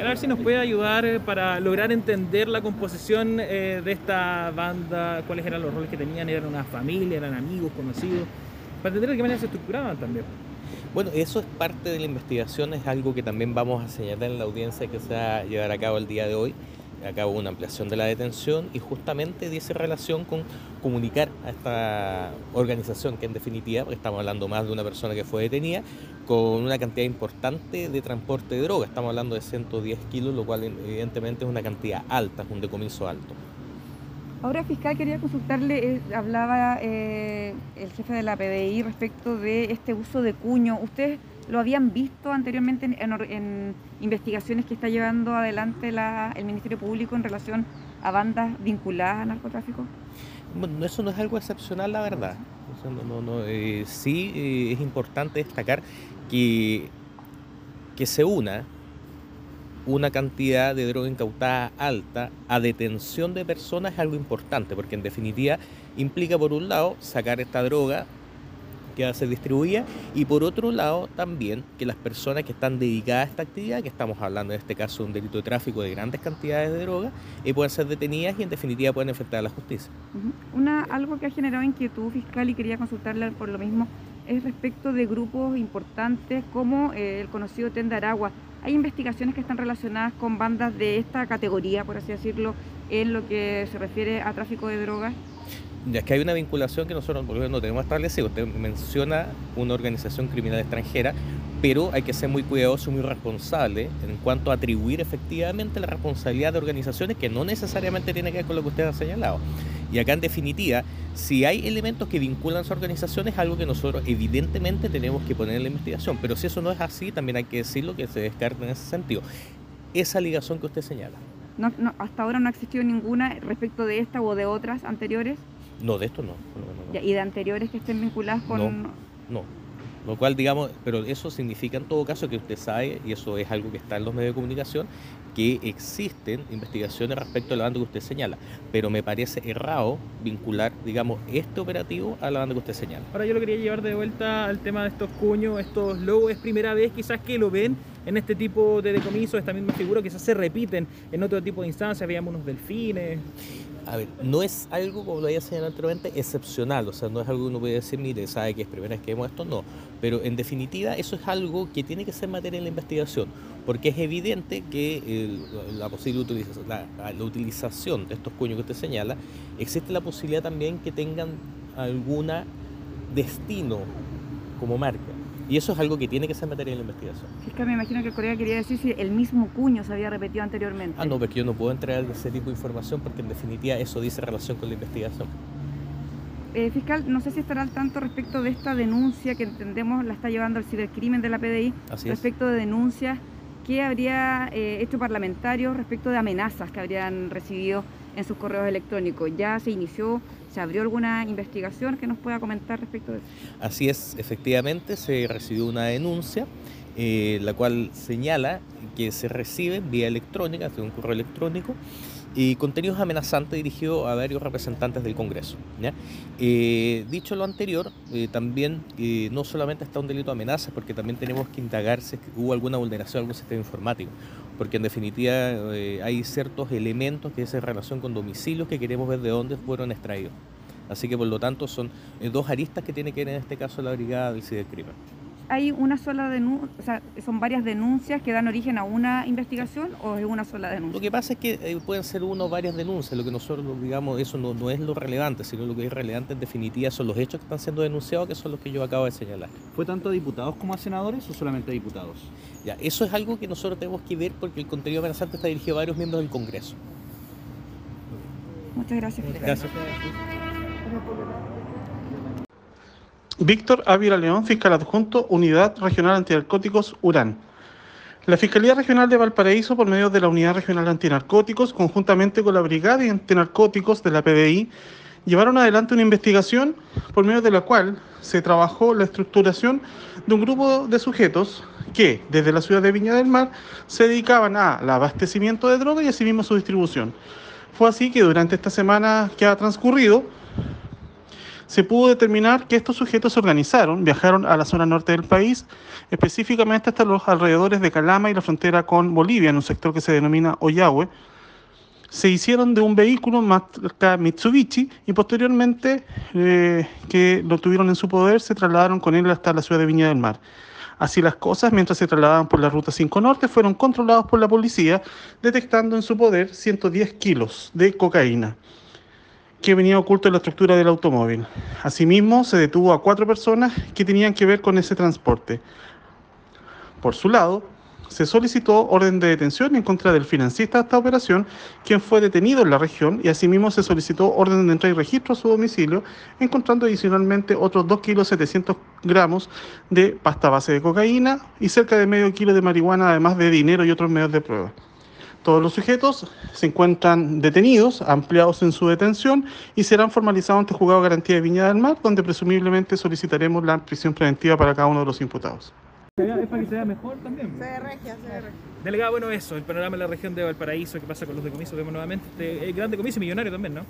A ver si nos puede ayudar eh, para lograr entender la composición eh, de esta banda, cuáles eran los roles que tenían, eran una familia, eran amigos, conocidos, para entender de qué manera se estructuraban también. Bueno, eso es parte de la investigación, es algo que también vamos a señalar en la audiencia que se va a llevar a cabo el día de hoy. Acabo una ampliación de la detención y justamente dice relación con comunicar a esta organización que en definitiva, porque estamos hablando más de una persona que fue detenida, con una cantidad importante de transporte de droga. Estamos hablando de 110 kilos, lo cual evidentemente es una cantidad alta, es un decomiso alto. Ahora, fiscal, quería consultarle, eh, hablaba eh, el jefe de la PDI respecto de este uso de cuño. ¿Ustedes lo habían visto anteriormente en, investigaciones que está llevando adelante el Ministerio Público en relación a bandas vinculadas al narcotráfico? Bueno, eso no es algo excepcional, la verdad. Eh, sí es importante destacar que, que se una una cantidad de droga incautada alta a detención de personas es algo importante, porque en definitiva implica por un lado sacar esta droga que va a ser distribuida y por otro lado también que las personas que están dedicadas a esta actividad, que estamos hablando en este caso de un delito de tráfico de grandes cantidades de droga, eh, puedan ser detenidas y en definitiva pueden enfrentar a la justicia. Una, algo que ha generado inquietud fiscal y quería consultarle por lo mismo es respecto de grupos importantes como eh, el conocido Tenda Aragua. Hay investigaciones que están relacionadas con bandas de esta categoría, por así decirlo, en lo que se refiere a tráfico de drogas. Ya que hay una vinculación que nosotros no tenemos establecido. Usted menciona una organización criminal extranjera, pero hay que ser muy cuidadoso, muy responsable en cuanto a atribuir efectivamente la responsabilidad de organizaciones que no necesariamente tiene que ver con lo que usted ha señalado. Y acá en definitiva, si hay elementos que vinculan a esa organización es algo que nosotros evidentemente tenemos que poner en la investigación, pero si eso no es así, también hay que decirlo que se descarta en ese sentido. Esa ligación que usted señala. No, hasta ahora no ha existido ninguna respecto de esta o de otras anteriores. No, de esto no. ¿Y de anteriores que estén vinculadas con...? no. Lo cual, digamos, pero eso significa en todo caso que usted sabe, y eso es algo que está en los medios de comunicación, que existen investigaciones respecto a la banda que usted señala, pero me parece errado vincular, digamos, este operativo a la banda que usted señala. Ahora yo lo quería llevar de vuelta al tema de estos cuños, estos logos, es primera vez quizás que lo ven en este tipo de decomisos, esta misma figura, quizás se repiten en otro tipo de instancias, veíamos unos delfines. A ver, no es algo, como lo había señalado anteriormente, excepcional, o sea, no es algo que uno puede decir, mire, sabe que es primera vez que vemos esto, no, pero en definitiva eso es algo que tiene que ser materia en la investigación, porque es evidente que la posible utilización, utilización de estos cuños que usted señala, existe la posibilidad también que tengan alguna destino como marca. Y eso es algo que tiene que ser materia de la investigación. Fiscal, me imagino que Corea quería decir si el mismo cuño se había repetido anteriormente. Ah, no, porque yo no puedo entregar ese tipo de información porque en definitiva eso dice relación con la investigación. Eh, fiscal, no sé si estará al tanto respecto de esta denuncia que entendemos la está llevando el cibercrimen de la PDI, respecto de denuncias que habría eh, hecho parlamentarios respecto de amenazas que habrían recibido en sus correos electrónicos. ¿Ya se inició ¿Se abrió alguna investigación que nos pueda comentar respecto de eso? Así es, efectivamente se recibió una denuncia, eh, la cual señala que se recibe vía electrónica, de un correo electrónico, y contenidos amenazantes dirigidos a varios representantes del Congreso. Eh, dicho lo anterior, eh, también no solamente está un delito de amenaza, porque también tenemos que indagar si hubo alguna vulneración a algún sistema informático, porque en definitiva eh, hay ciertos elementos que es en relación con domicilios que queremos ver de dónde fueron extraídos. Así que por lo tanto son dos aristas que tiene que ver en este caso la Brigada del Cibercrimen hay una sola denuncia, o sea, son varias denuncias que dan origen a una investigación o es una sola denuncia? Lo que pasa es que eh, pueden ser uno o varias denuncias, lo que nosotros digamos, eso no, no, es lo relevante, sino lo que es relevante en definitiva son los hechos que están siendo denunciados, que son los que yo acabo de señalar. ¿Fue tanto a diputados como a senadores o solamente a diputados? Ya, eso es algo que nosotros tenemos que ver porque el contenido amenazante está dirigido a varios miembros del Congreso. Muchas gracias. Gracias. Víctor Ávila León, fiscal adjunto, Unidad Regional Antinarcóticos, URAN. La Fiscalía Regional de Valparaíso, por medio de la Unidad Regional Antinarcóticos, conjuntamente con la Brigada Antinarcóticos de la PDI, llevaron adelante una investigación por medio de la cual se trabajó la estructuración de un grupo de sujetos que desde la ciudad de Viña del Mar se dedicaban al abastecimiento de droga y asimismo su distribución. Fue así que durante esta semana que ha transcurrido, se pudo determinar que estos sujetos se organizaron, viajaron a la zona norte del país, específicamente hasta los alrededores de Calama y la frontera con Bolivia, en un sector que se denomina Oyahue. Se hicieron de un vehículo marca Mitsubishi y posteriormente eh, que lo tuvieron en su poder se trasladaron con él hasta la ciudad de Viña del Mar. Así las cosas, mientras se trasladaban por la Ruta 5 Norte, fueron controlados por la policía, detectando en su poder 110 kilos de cocaína que venía oculto en la estructura del automóvil. Asimismo, se detuvo a cuatro personas que tenían que ver con ese transporte. Por su lado, se solicitó orden de detención en contra del financista de esta operación, quien fue detenido en la región, y asimismo se solicitó orden de entrada y registro a su domicilio, encontrando adicionalmente otros 2 kilos 700 gramos de pasta base de cocaína y cerca de medio kilo de marihuana, además de dinero y otros medios de prueba. Todos los sujetos se encuentran detenidos, ampliados en su detención y serán formalizados ante el juzgado de garantía de Viña del Mar, donde presumiblemente solicitaremos la prisión preventiva para cada uno de los imputados. Es para que se vea mejor también. Se ve regia, se ve regia. Delegada, bueno, eso, el panorama de la región de Valparaíso, qué pasa con los decomisos, vemos nuevamente, este, el gran decomiso millonario también, ¿no?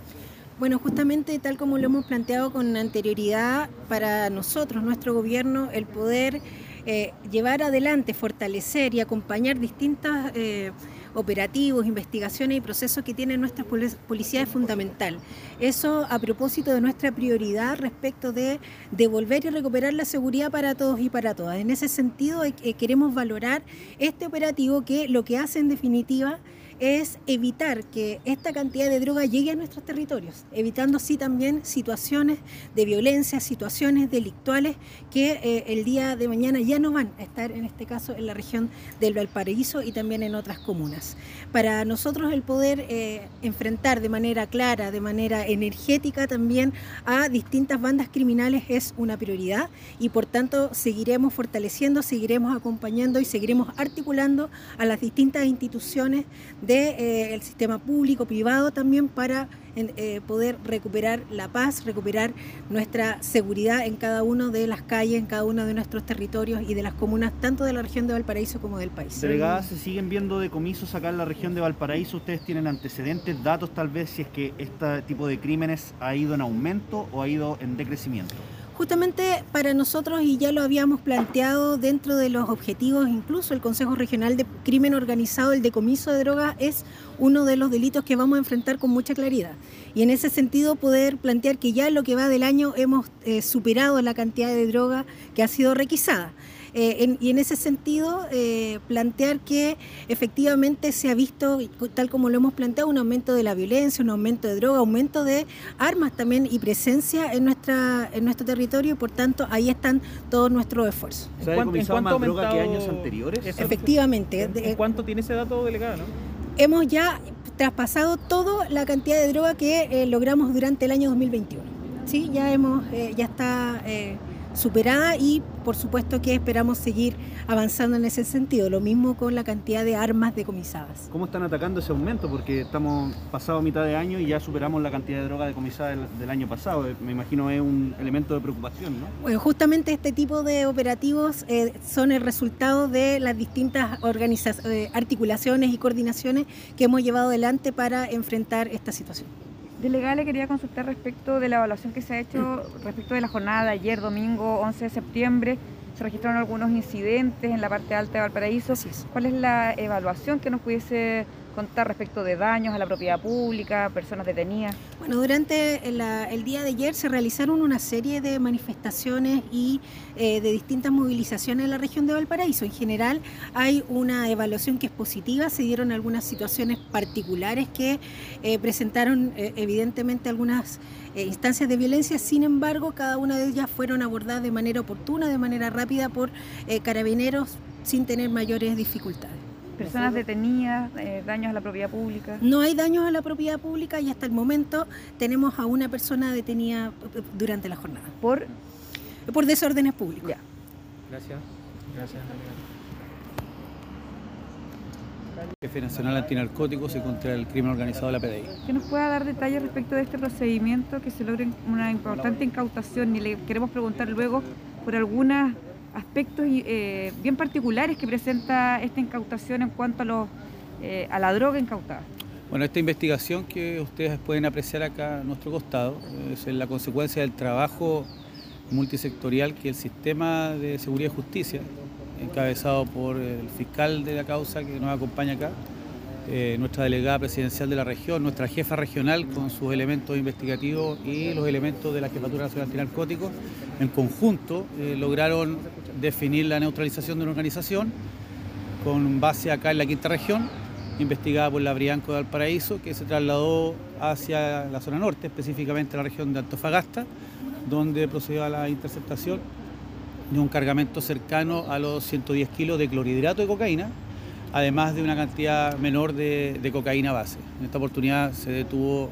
Bueno, justamente tal como lo hemos planteado con anterioridad, para nosotros, nuestro gobierno, el poder eh, llevar adelante, fortalecer y acompañar distintas... Eh, operativos, investigaciones y procesos que tienen nuestra policía es fundamental. Eso a propósito de nuestra prioridad respecto de devolver y recuperar la seguridad para todos y para todas. En ese sentido, eh, queremos valorar este operativo que lo que hace en definitiva es evitar que esta cantidad de droga llegue a nuestros territorios, evitando así también situaciones de violencia, situaciones delictuales que eh, el día de mañana ya no van a estar, en este caso, en la región del Valparaíso y también en otras comunas. Para nosotros el poder eh, enfrentar de manera clara, de manera energética también a distintas bandas criminales es una prioridad y por tanto seguiremos fortaleciendo, seguiremos acompañando y seguiremos articulando a las distintas instituciones del eh, sistema público, privado también para eh, poder recuperar la paz, recuperar nuestra seguridad en cada una de las calles, en cada uno de nuestros territorios y de las comunas, tanto de la región de Valparaíso como del país. Delegada, ¿se siguen viendo decomisos acá en la región de Valparaíso? ¿Ustedes tienen antecedentes, datos tal vez, si es que este tipo de crímenes ha ido en aumento o ha ido en decrecimiento? Justamente para nosotros, y ya lo habíamos planteado dentro de los objetivos, incluso el Consejo Regional de Crimen Organizado, el decomiso de drogas es uno de los delitos que vamos a enfrentar con mucha claridad. Y en ese sentido poder plantear que ya lo que va del año hemos eh, superado la cantidad de droga que ha sido requisada. Eh, y en ese sentido, eh, plantear que efectivamente se ha visto, tal como lo hemos planteado, un aumento de la violencia, un aumento de droga, aumento de armas también y presencia en, nuestra, en nuestro territorio y por tanto ahí están todos nuestros esfuerzos. ¿Se ha decomisado más droga que años anteriores? Efectivamente. ¿En cuánto tiene ese dato delegado? No? Hemos ya traspasado toda la cantidad de droga que eh, logramos durante el año 2021. Sí, ya hemos, ya está superada y por supuesto que esperamos seguir avanzando en ese sentido. Lo mismo con la cantidad de armas decomisadas. ¿Cómo están atacando ese aumento? Porque estamos pasado mitad de año y ya superamos la cantidad de droga decomisada del, año pasado. Me imagino es un elemento de preocupación, ¿no? Bueno, justamente este tipo de operativos eh, son el resultado de las distintas eh, articulaciones y coordinaciones que hemos llevado adelante para enfrentar esta situación. Delegada, le quería consultar respecto de la evaluación que se ha hecho respecto de la jornada de ayer, domingo 11 de septiembre. Se registraron algunos incidentes en la parte alta de Valparaíso. ¿Cuál es la evaluación que nos pudiese contar respecto de daños a la propiedad pública, personas detenidas? Bueno, durante el día de ayer se realizaron una serie de manifestaciones y eh, de distintas movilizaciones en la región de Valparaíso. En general hay una evaluación que es positiva, se dieron algunas situaciones particulares que eh, presentaron eh, evidentemente algunas instancias de violencia, sin embargo cada una de ellas fueron abordadas de manera oportuna, de manera rápida por carabineros sin tener mayores dificultades personas detenidas, eh, daños a la propiedad pública. No hay daños a la propiedad pública y hasta el momento tenemos a una persona detenida eh, durante la jornada. ¿Por? Por desórdenes públicos. Ya. Gracias. Gracias. Jefe Nacional Antinarcóticos y contra el crimen organizado de la PDI. Que nos pueda dar detalles respecto de este procedimiento, que se logre una importante incautación y le queremos preguntar luego por algunas aspectos eh, bien particulares que presenta esta incautación en cuanto a, los, eh, a la droga incautada. Bueno, esta investigación que ustedes pueden apreciar acá a nuestro costado es la consecuencia del trabajo multisectorial que el sistema de seguridad y justicia, encabezado por el fiscal de la causa que nos acompaña acá, eh, nuestra delegada presidencial de la región, nuestra jefa regional con sus elementos investigativos y los elementos de la Jefatura Nacional Antinarcóticos, en conjunto eh, lograron definir la neutralización de una organización con base acá en la quinta región, investigada por la Brianco de Valparaíso, que se trasladó hacia la zona norte, específicamente la región de Antofagasta, donde procedió a la interceptación de un cargamento cercano a los 110 kilos de clorhidrato de cocaína, además de una cantidad menor de, cocaína base. En esta oportunidad se detuvo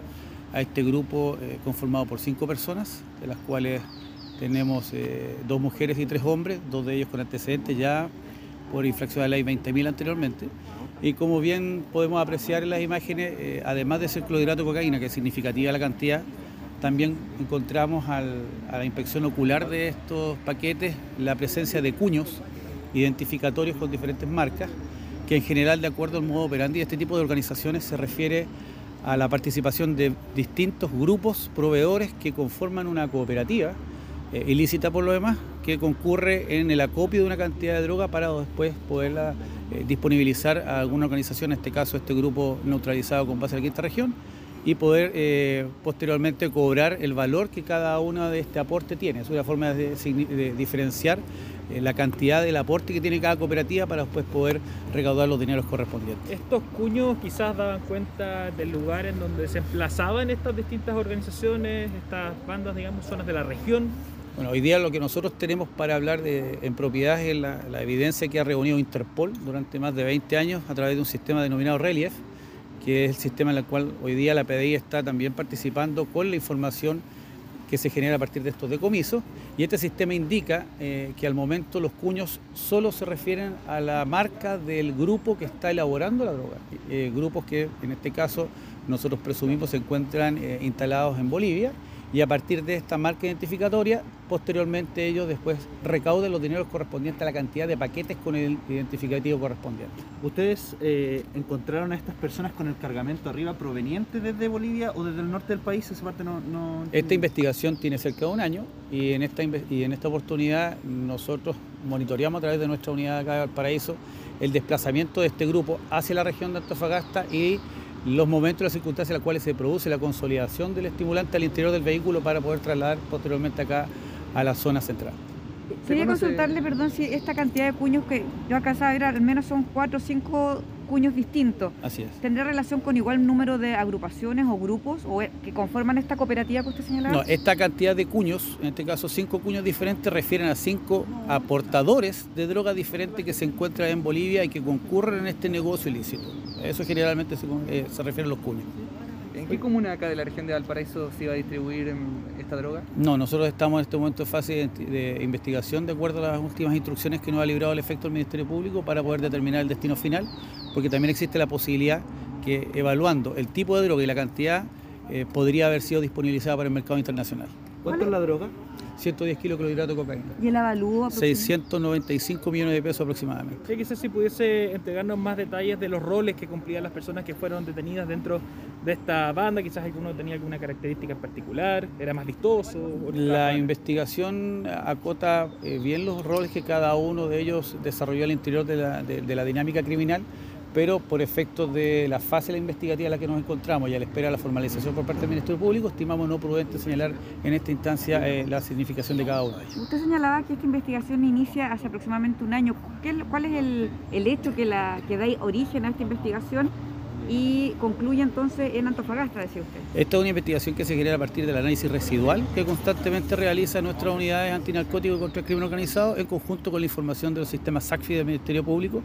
a este grupo eh, conformado por cinco personas, de las cuales tenemos eh, dos mujeres y tres hombres, dos de ellos con antecedentes ya por infracción de la ley 20.000 anteriormente. Y como bien podemos apreciar en las imágenes, eh, además de ser clorhidrato de cocaína, que es significativa la cantidad, también encontramos a la inspección ocular de estos paquetes la presencia de cuños identificatorios con diferentes marcas, que en general, de acuerdo al modo operandi de este tipo de organizaciones, se refiere a la participación de distintos grupos proveedores que conforman una cooperativa eh, ilícita por lo demás, que concurre en el acopio de una cantidad de droga para después poderla eh, disponibilizar a alguna organización, en este caso este grupo neutralizado con base en la quinta región, y poder eh, posteriormente cobrar el valor que cada uno de este aporte tiene. Es una forma de, diferenciar eh, la cantidad del aporte que tiene cada cooperativa para después poder recaudar los dineros correspondientes. Estos cuños quizás daban cuenta del lugar en donde se emplazaban estas distintas organizaciones, estas bandas, digamos, zonas de la región. Bueno, hoy día lo que nosotros tenemos para hablar de, en propiedad es la, la evidencia que ha reunido Interpol durante más de 20 años a través de un sistema denominado Relief, que es el sistema en el cual hoy día la PDI está también participando con la información que se genera a partir de estos decomisos. Y este sistema indica eh, que al momento los cuños solo se refieren a la marca del grupo que está elaborando la droga. Eh, grupos que en este caso nosotros presumimos se encuentran eh, instalados en Bolivia y a partir de esta marca identificatoria, posteriormente ellos después recauden los dineros correspondientes a la cantidad de paquetes con el identificativo correspondiente. ¿Ustedes eh, encontraron a estas personas con el cargamento arriba proveniente desde Bolivia o desde el norte del país? Esa parte no, Esta investigación tiene cerca de un año y en esta, y en esta oportunidad nosotros monitoreamos a través de nuestra unidad acá de Valparaíso el desplazamiento de este grupo hacia la región de Antofagasta y los momentos y las circunstancias en las cuales se produce la consolidación del estimulante al interior del vehículo para poder trasladar posteriormente acá a la zona central. Quería consultarle, perdón, si esta cantidad de cuños que yo acá sabía, al menos son cuatro o cinco cuños distintos. Así es. ¿Tendrá relación con igual número de agrupaciones o grupos o eh, que conforman esta cooperativa que usted señalaba? No, esta cantidad de cuños, en este caso cinco cuños diferentes, refieren a cinco aportadores de drogas diferentes que se encuentran en Bolivia y que concurren en este negocio ilícito. Eso generalmente se, eh, se refiere a los cuños. ¿En qué comuna acá de la región de Valparaíso se iba a distribuir esta droga? No, nosotros estamos en este momento en fase de, investigación de acuerdo a las últimas instrucciones que nos ha librado el efecto del Ministerio Público para poder determinar el destino final, porque también existe la posibilidad que evaluando el tipo de droga y la cantidad eh, podría haber sido disponibilizada para el mercado internacional. ¿Cuánto es la droga? 110 kilos de clorhidrato de cocaína. ¿Y el avalúo? 695 millones de pesos aproximadamente. Sí, quizás si pudiese entregarnos más detalles de los roles que cumplían las personas que fueron detenidas dentro de esta banda, quizás alguno tenía alguna característica en particular, era más vistoso. La investigación acota eh, bien los roles que cada uno de ellos desarrolló al interior de la, de la dinámica criminal pero por efectos de la fase investigativa en la que nos encontramos y a la espera de la formalización por parte del Ministerio Público, estimamos no prudente señalar en esta instancia eh, la significación de cada uno de ellos. Usted señalaba que esta investigación inicia hace aproximadamente un año. ¿Cuál es el, hecho que, la, que da origen a esta investigación? y concluye entonces en Antofagasta, decía usted. Esta es una investigación que se genera a partir del análisis residual que constantemente realiza nuestras unidades antinarcóticos contra el crimen organizado en conjunto con la información de los sistemas SACFI del Ministerio Público,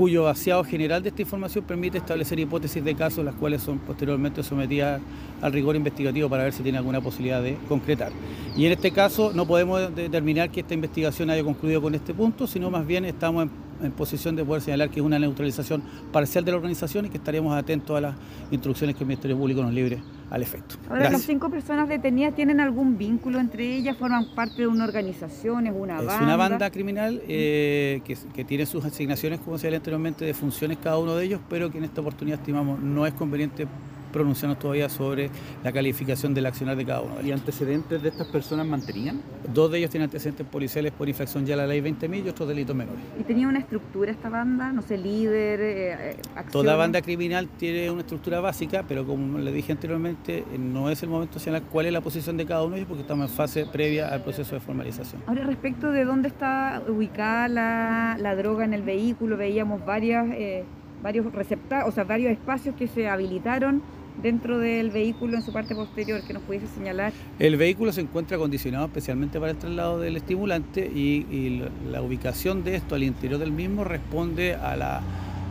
cuyo vaciado general de esta información permite establecer hipótesis de casos, las cuales son posteriormente sometidas al rigor investigativo para ver si tiene alguna posibilidad de concretar. Y en este caso no podemos determinar que esta investigación haya concluido con este punto, sino más bien estamos en en posición de poder señalar que es una neutralización parcial de la organización y que estaremos atentos a las instrucciones que el Ministerio Público nos libre al efecto. Ahora, ¿las cinco personas detenidas tienen algún vínculo entre ellas? ¿Forman parte de una organización? ¿Es una banda? Es una banda criminal eh, que, que, tiene sus asignaciones, como se anteriormente, de funciones cada uno de ellos, pero que en esta oportunidad estimamos no es conveniente pronunciarnos todavía sobre la calificación del accionar de cada uno. ¿Y antecedentes de estas personas mantenían? Dos de ellos tienen antecedentes policiales por infracción ya a la ley 20.000 y otros delitos menores. ¿Y tenía una estructura esta banda? No sé, líder, eh, eh Toda banda criminal tiene una estructura básica, pero como le dije anteriormente, eh, no es el momento de señalar cuál es la posición de cada uno de ellos porque estamos en fase previa al proceso de formalización. Ahora, respecto de dónde está ubicada la, droga en el vehículo, veíamos varias... Eh, varios receptarios, o sea, varios espacios que se habilitaron dentro del vehículo en su parte posterior que nos pudiese señalar? El vehículo se encuentra acondicionado especialmente para el traslado del estimulante y, la ubicación de esto al interior del mismo responde a la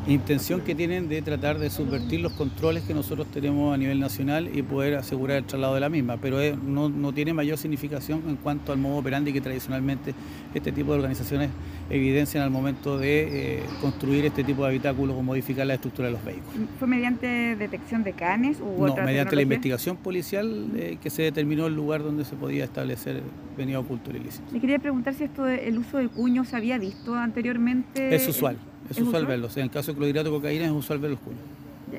intención que tienen de tratar de subvertir los controles que nosotros tenemos a nivel nacional y poder asegurar el traslado de la misma, pero no, tiene mayor significación en cuanto al modo operandi que tradicionalmente este tipo de organizaciones evidencian al momento de eh, construir este tipo de habitáculos o modificar la estructura de los vehículos. ¿Fue mediante detección de canes u No, mediante la investigación policial eh, que se determinó el lugar donde se podía establecer venía oculto el ilícito. Le quería preguntar si esto el uso del cuño se había visto anteriormente. Es usual. Es, usual, verlo. en el caso de clorhidrato de cocaína es usual ver los cuños.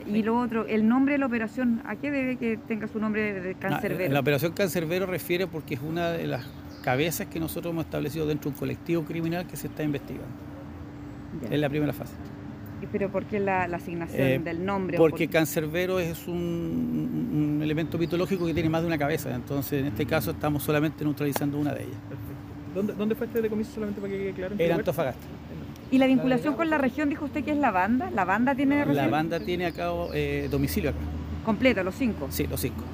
Y lo otro, el nombre de la operación, ¿a qué debe que tenga su nombre de cancerbero? la operación cancerbero refiere porque es una de las cabezas que nosotros hemos establecido dentro de un colectivo criminal que se está investigando. Es la primera fase. ¿Pero por qué la, asignación eh, del nombre? Porque cancerbero es un, elemento mitológico que tiene más de una cabeza, entonces en este caso estamos solamente neutralizando una de ellas. ¿Dónde, ¿Dónde, fue este decomiso solamente para que quede claro? En Antofagasta. ¿Y la vinculación con la región dijo usted que es la banda? ¿La banda tiene La banda tiene acá eh, domicilio acá. ¿Completo, los cinco? Sí, los cinco.